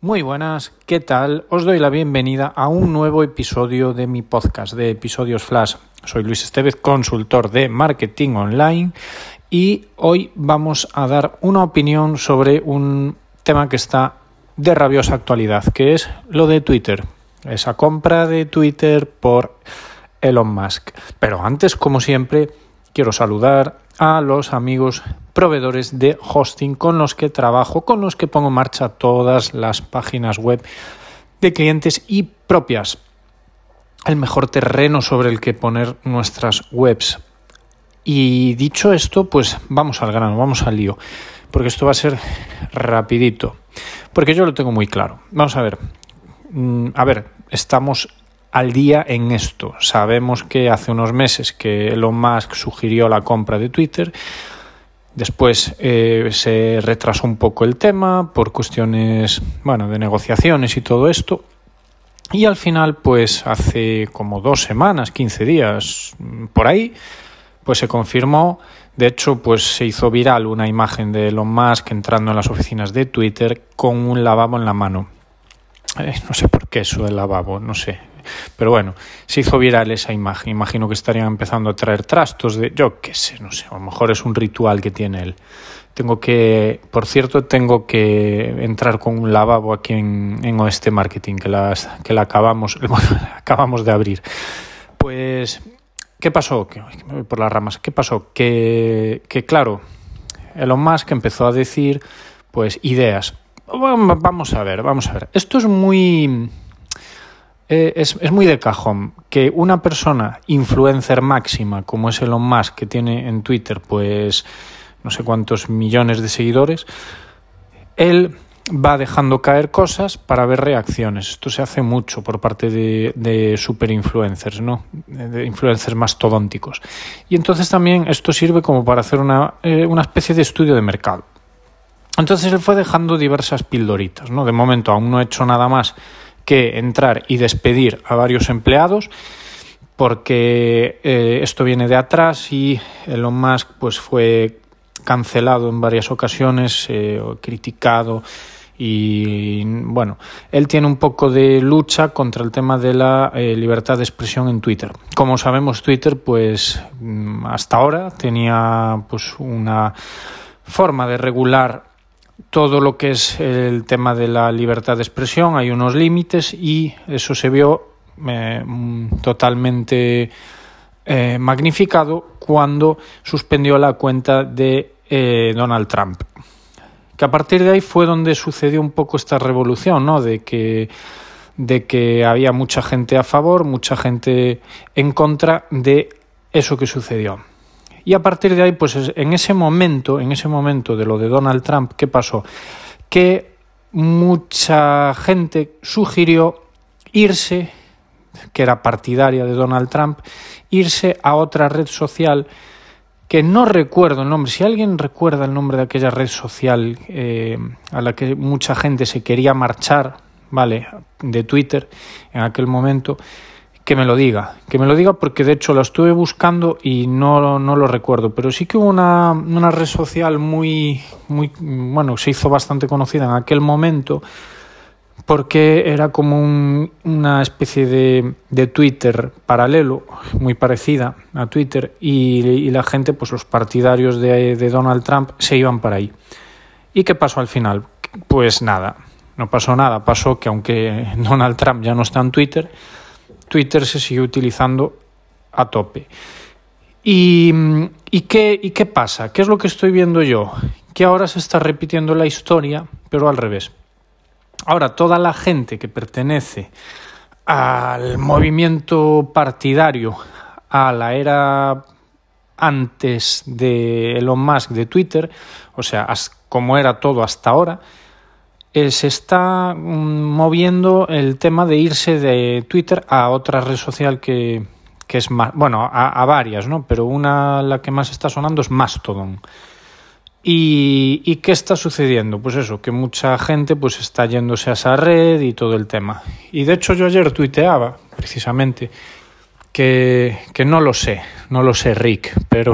Muy buenas, ¿qué tal? Os doy la bienvenida a un nuevo episodio de mi podcast de Episodios Flash. Soy Luis Estevez, consultor de marketing online y hoy vamos a dar una opinión sobre un tema que está de rabiosa actualidad, que es lo de Twitter, esa compra de Twitter por Elon Musk. Pero antes, como siempre, quiero saludar a los amigos proveedores de hosting con los que trabajo, con los que pongo en marcha todas las páginas web de clientes y propias. El mejor terreno sobre el que poner nuestras webs. Y dicho esto, pues vamos al grano, vamos al lío, porque esto va a ser rapidito, porque yo lo tengo muy claro. Vamos a ver, mm, a ver, estamos al día en esto. Sabemos que hace unos meses que Elon Musk sugirió la compra de Twitter. Después eh, se retrasó un poco el tema por cuestiones, bueno, de negociaciones y todo esto. Y al final, pues hace como dos semanas, 15 días, por ahí, pues se confirmó. De hecho, pues se hizo viral una imagen de Elon Musk entrando en las oficinas de Twitter con un lavabo en la mano. Eh, no sé por qué eso del lavabo, no sé. Pero bueno, se hizo viral esa imagen. Imagino que estarían empezando a traer trastos de, yo qué sé, no sé, a lo mejor es un ritual que tiene él. Tengo que, por cierto, tengo que entrar con un lavabo aquí en, en Oeste Marketing, que, las, que la acabamos, acabamos de abrir. Pues, ¿qué pasó? Que, me voy por las ramas. ¿Qué pasó? Que, que claro, Elon Musk empezó a decir, pues, ideas. Vamos a ver, vamos a ver. Esto es muy eh, es, muy de cajón que una persona influencer máxima como es Elon Musk que tiene en Twitter pues no sé cuántos millones de seguidores él va dejando caer cosas para ver reacciones. Esto se hace mucho por parte de, de super influencers no de influencers mastodónticos y entonces también esto sirve como para hacer una, eh, una especie de estudio de mercado. Entonces él fue dejando diversas pildoritas no de momento aún no he hecho nada más que entrar y despedir a varios empleados porque eh, esto viene de atrás y Elon Musk pues fue cancelado en varias ocasiones, eh, criticado y bueno, él tiene un poco de lucha contra el tema de la eh, libertad de expresión en Twitter. Como sabemos, Twitter pues mm, hasta ahora tenía pues una forma de regular todo lo que es el tema de la libertad de expresión, hay unos límites y eso se vio eh, totalmente eh, magnificado cuando suspendió la cuenta de eh, Donald Trump. Que a partir de ahí fue donde sucedió un poco esta revolución, ¿no? De que, de que había mucha gente a favor, mucha gente en contra de eso que sucedió. Y a partir de ahí, pues en ese momento, en ese momento de lo de Donald Trump, ¿qué pasó? Que mucha gente sugirió irse, que era partidaria de Donald Trump, irse a otra red social que no recuerdo el nombre. Si alguien recuerda el nombre de aquella red social eh, a la que mucha gente se quería marchar, ¿vale? De Twitter en aquel momento, que me lo diga, que me lo diga porque de hecho lo estuve buscando y no, no lo recuerdo, pero sí que hubo una, una, red social muy, muy, bueno, se hizo bastante conocida en aquel momento porque era como un, una especie de, de, Twitter paralelo, muy parecida a Twitter, y, y, la gente, pues los partidarios de, de Donald Trump se iban para ahí. ¿Y qué pasó al final? Pues nada, no pasó nada, pasó que aunque Donald Trump ya no está en Twitter, Twitter se sigue utilizando a tope. ¿Y, y, qué, ¿Y qué pasa? ¿Qué es lo que estoy viendo yo? Que ahora se está repitiendo la historia, pero al revés. Ahora, toda la gente que pertenece al movimiento partidario, a la era antes de Elon Musk de Twitter, o sea, como era todo hasta ahora, eh, se está mm, moviendo el tema de irse de Twitter a otra red social que, es más, bueno, a, varias, ¿no? Pero una, la que más está sonando es Mastodon. ¿Y, ¿Y qué está sucediendo? Pues eso, que mucha gente pues está yéndose a esa red y todo el tema. Y de hecho yo ayer tuiteaba, precisamente, que, que no lo sé, no lo sé Rick, pero,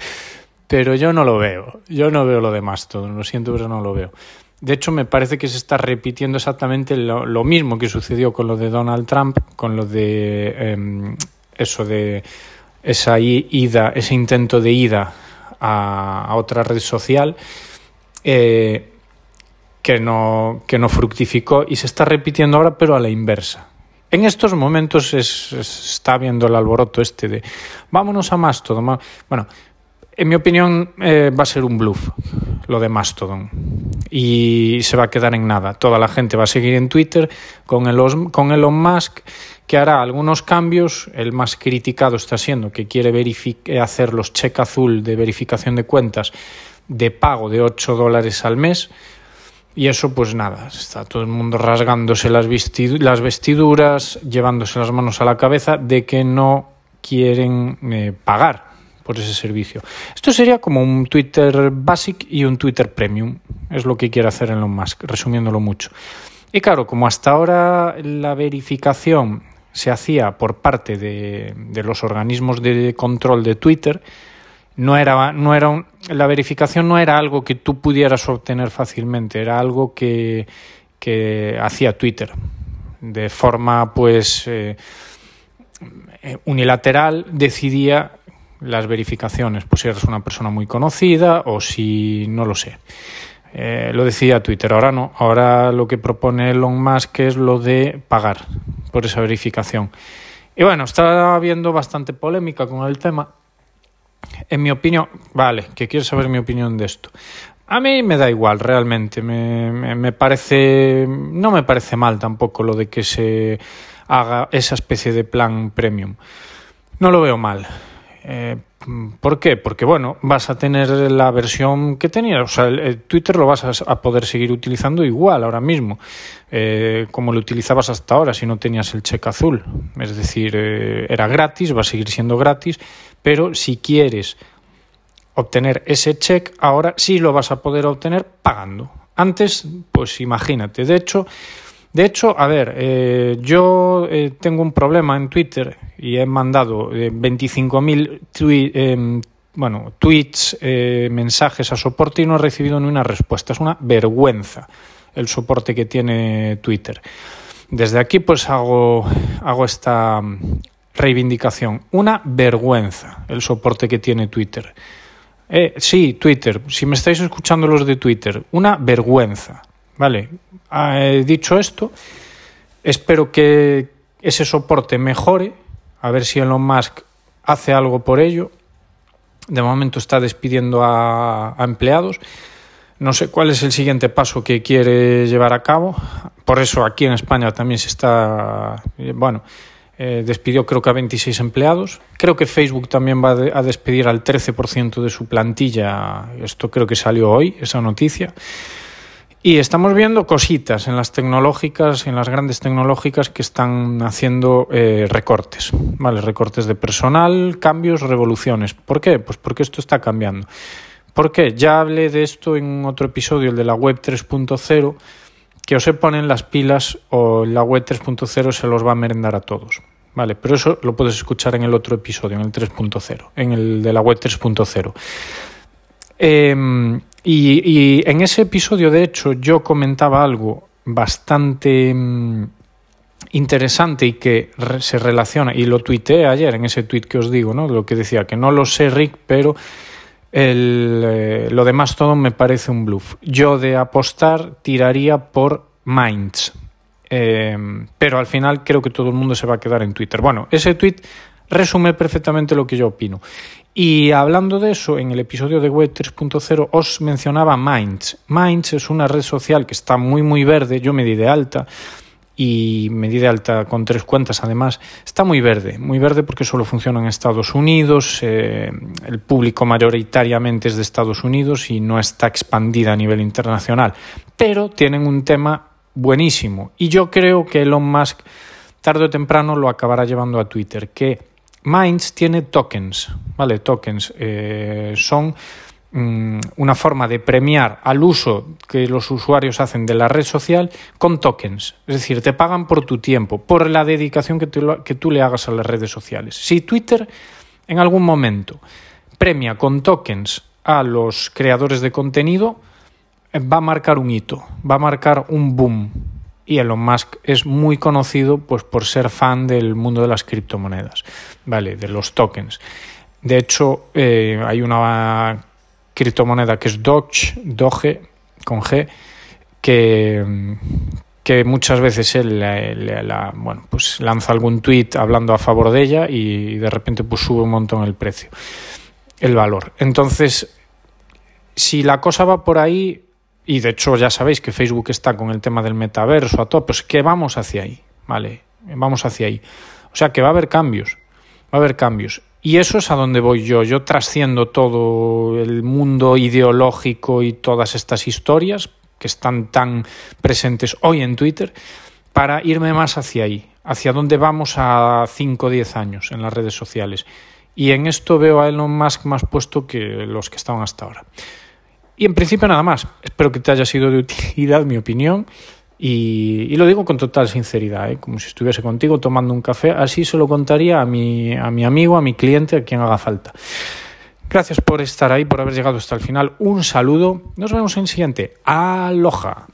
pero yo no lo veo. Yo no veo lo de Mastodon, lo siento, pero no lo veo. De hecho, me parece que se está repitiendo exactamente lo, mismo que sucedió con lo de Donald Trump, con lo de em, eso de esa ida, ese intento de ida a, otra red social eh, que, no, que no fructificó y se está repitiendo ahora, pero a la inversa. En estos momentos es, está viendo el alboroto este de vámonos a Mastodon. Bueno, en mi opinión eh, va a ser un bluff lo de Mastodon y se va a quedar en nada. Toda la gente va a seguir en Twitter con, el, con Elon Musk que hará algunos cambios. El más criticado está siendo que quiere hacer los check azul de verificación de cuentas de pago de 8 dólares al mes y eso, pues nada, está todo el mundo rasgándose las, vestiduras, llevándose las manos a la cabeza de que no quieren eh, pagar ese servicio. Esto sería como un Twitter Basic y un Twitter Premium. Es lo que quiere hacer Elon Musk, resumiéndolo mucho. Y claro, como hasta ahora la verificación se hacía por parte de, de los organismos de control de Twitter, no era, no era la verificación no era algo que tú pudieras obtener fácilmente, era algo que, que hacía Twitter de forma pues eh, unilateral decidía las verificaciones, pues si eres una persona muy conocida o si no lo sé. Eh, lo decía Twitter, ahora no, ahora lo que propone Elon Musk es lo de pagar por esa verificación. Y bueno, está habiendo bastante polémica con el tema en mi opinión, vale, que quieres saber mi opinión de esto. A mí me da igual, realmente. Me, me, parece. No me parece mal tampoco lo de que se haga esa especie de plan premium. No lo veo mal. Eh, ¿Por qué? Porque, bueno, vas a tener la versión que tenías. O sea, el, Twitter lo vas a, poder seguir utilizando igual ahora mismo, eh, como lo utilizabas hasta ahora si no tenías el cheque azul. Es decir, eh, era gratis, va a seguir siendo gratis pero si quieres obtener ese check, ahora sí lo vas a poder obtener pagando. Antes, pues imagínate. De hecho, de hecho, a ver, eh, yo eh, tengo un problema en Twitter y he mandado 25.000 em, bueno, tweets, eh, mensajes a soporte y no he recibido ni una respuesta. Es una vergüenza el soporte que tiene Twitter. Desde aquí pues hago, hago esta, reivindicación. Una vergüenza el soporte que tiene Twitter. Eh, sí, Twitter, si me estáis escuchando los de Twitter, una vergüenza. Vale, ah, dicho esto, espero que ese soporte mejore, a ver si Elon Musk hace algo por ello. De momento está despidiendo a, empleados. No sé cuál es el siguiente paso que quiere llevar a cabo. Por eso aquí en España también se está, bueno, eh, despidió creo que a 26 empleados. Creo que Facebook también va a despedir al 13% de su plantilla. Esto creo que salió hoy, esa noticia. Y estamos viendo cositas en las tecnológicas, en las grandes tecnológicas que están haciendo eh, recortes, ¿vale? Recortes de personal, cambios, revoluciones. ¿Por qué? Pues porque esto está cambiando. ¿Por qué? Ya hablé de esto en otro episodio, el de la web 3.0, que os se ponen las pilas o la web 3.0 se los va a merendar a todos. Vale, pero eso lo puedes escuchar en el otro episodio, en el 3.0, en el de la web 3.0. Em, y, en ese episodio, de hecho, yo comentaba algo bastante mm, interesante y que se relaciona, y lo tuiteé ayer en ese tweet que os digo, ¿no? Lo que decía, que no lo sé, Rick, pero el, eh, lo demás todo me parece un bluff. Yo de apostar tiraría por Minds, Em, pero al final creo que todo el mundo se va a quedar en Twitter. Bueno, ese tweet resume perfectamente lo que yo opino. Y hablando de eso, en el episodio de Web 3.0 os mencionaba Minds. Minds es una red social que está muy muy verde, yo me di de alta y me di de alta con tres cuentas además, está muy verde, muy verde porque solo funciona en Estados Unidos, eh, el público mayoritariamente es de Estados Unidos y no está expandida a nivel internacional, pero tienen un tema buenísimo. Y yo creo que Elon Musk tarde o temprano lo acabará llevando a Twitter, que Minds tiene tokens, ¿vale? Tokens eh, son mm, una forma de premiar al uso que los usuarios hacen de la red social con tokens. Es decir, te pagan por tu tiempo, por la dedicación que, que tú le hagas a las redes sociales. Si Twitter en algún momento premia con tokens a los creadores de contenido, va a marcar un hito, va a marcar un boom. Y Elon Musk es muy conocido pues, por ser fan del mundo de las criptomonedas, ¿vale? De los tokens. De hecho, eh, hay una criptomoneda que es Doge, Doge con G, que, que muchas veces él bueno, pues lanza algún tweet hablando a favor de ella y de repente pues sube un montón el precio, el valor. Entonces, si la cosa va por ahí, y de hecho ya sabéis que Facebook está con el tema del metaverso a todo, pues que vamos hacia ahí, ¿vale? Vamos hacia ahí. O sea que va a haber cambios, va a haber cambios. Y eso es a donde voy yo. Yo trasciendo todo el mundo ideológico y todas estas historias que están tan presentes hoy en Twitter para irme más hacia ahí, hacia donde vamos a 5 o 10 años en las redes sociales. Y en esto veo a Elon Musk más puesto que los que estaban hasta ahora. Y en principio nada más. Espero que te haya sido de utilidad mi opinión. Y, lo digo con total sinceridad, ¿eh? como si estuviese contigo tomando un café. Así se lo contaría a mi, a mi amigo, a mi cliente, a quien haga falta. Gracias por estar ahí, por haber llegado hasta el final. Un saludo. Nos vemos en el siguiente. Aloha.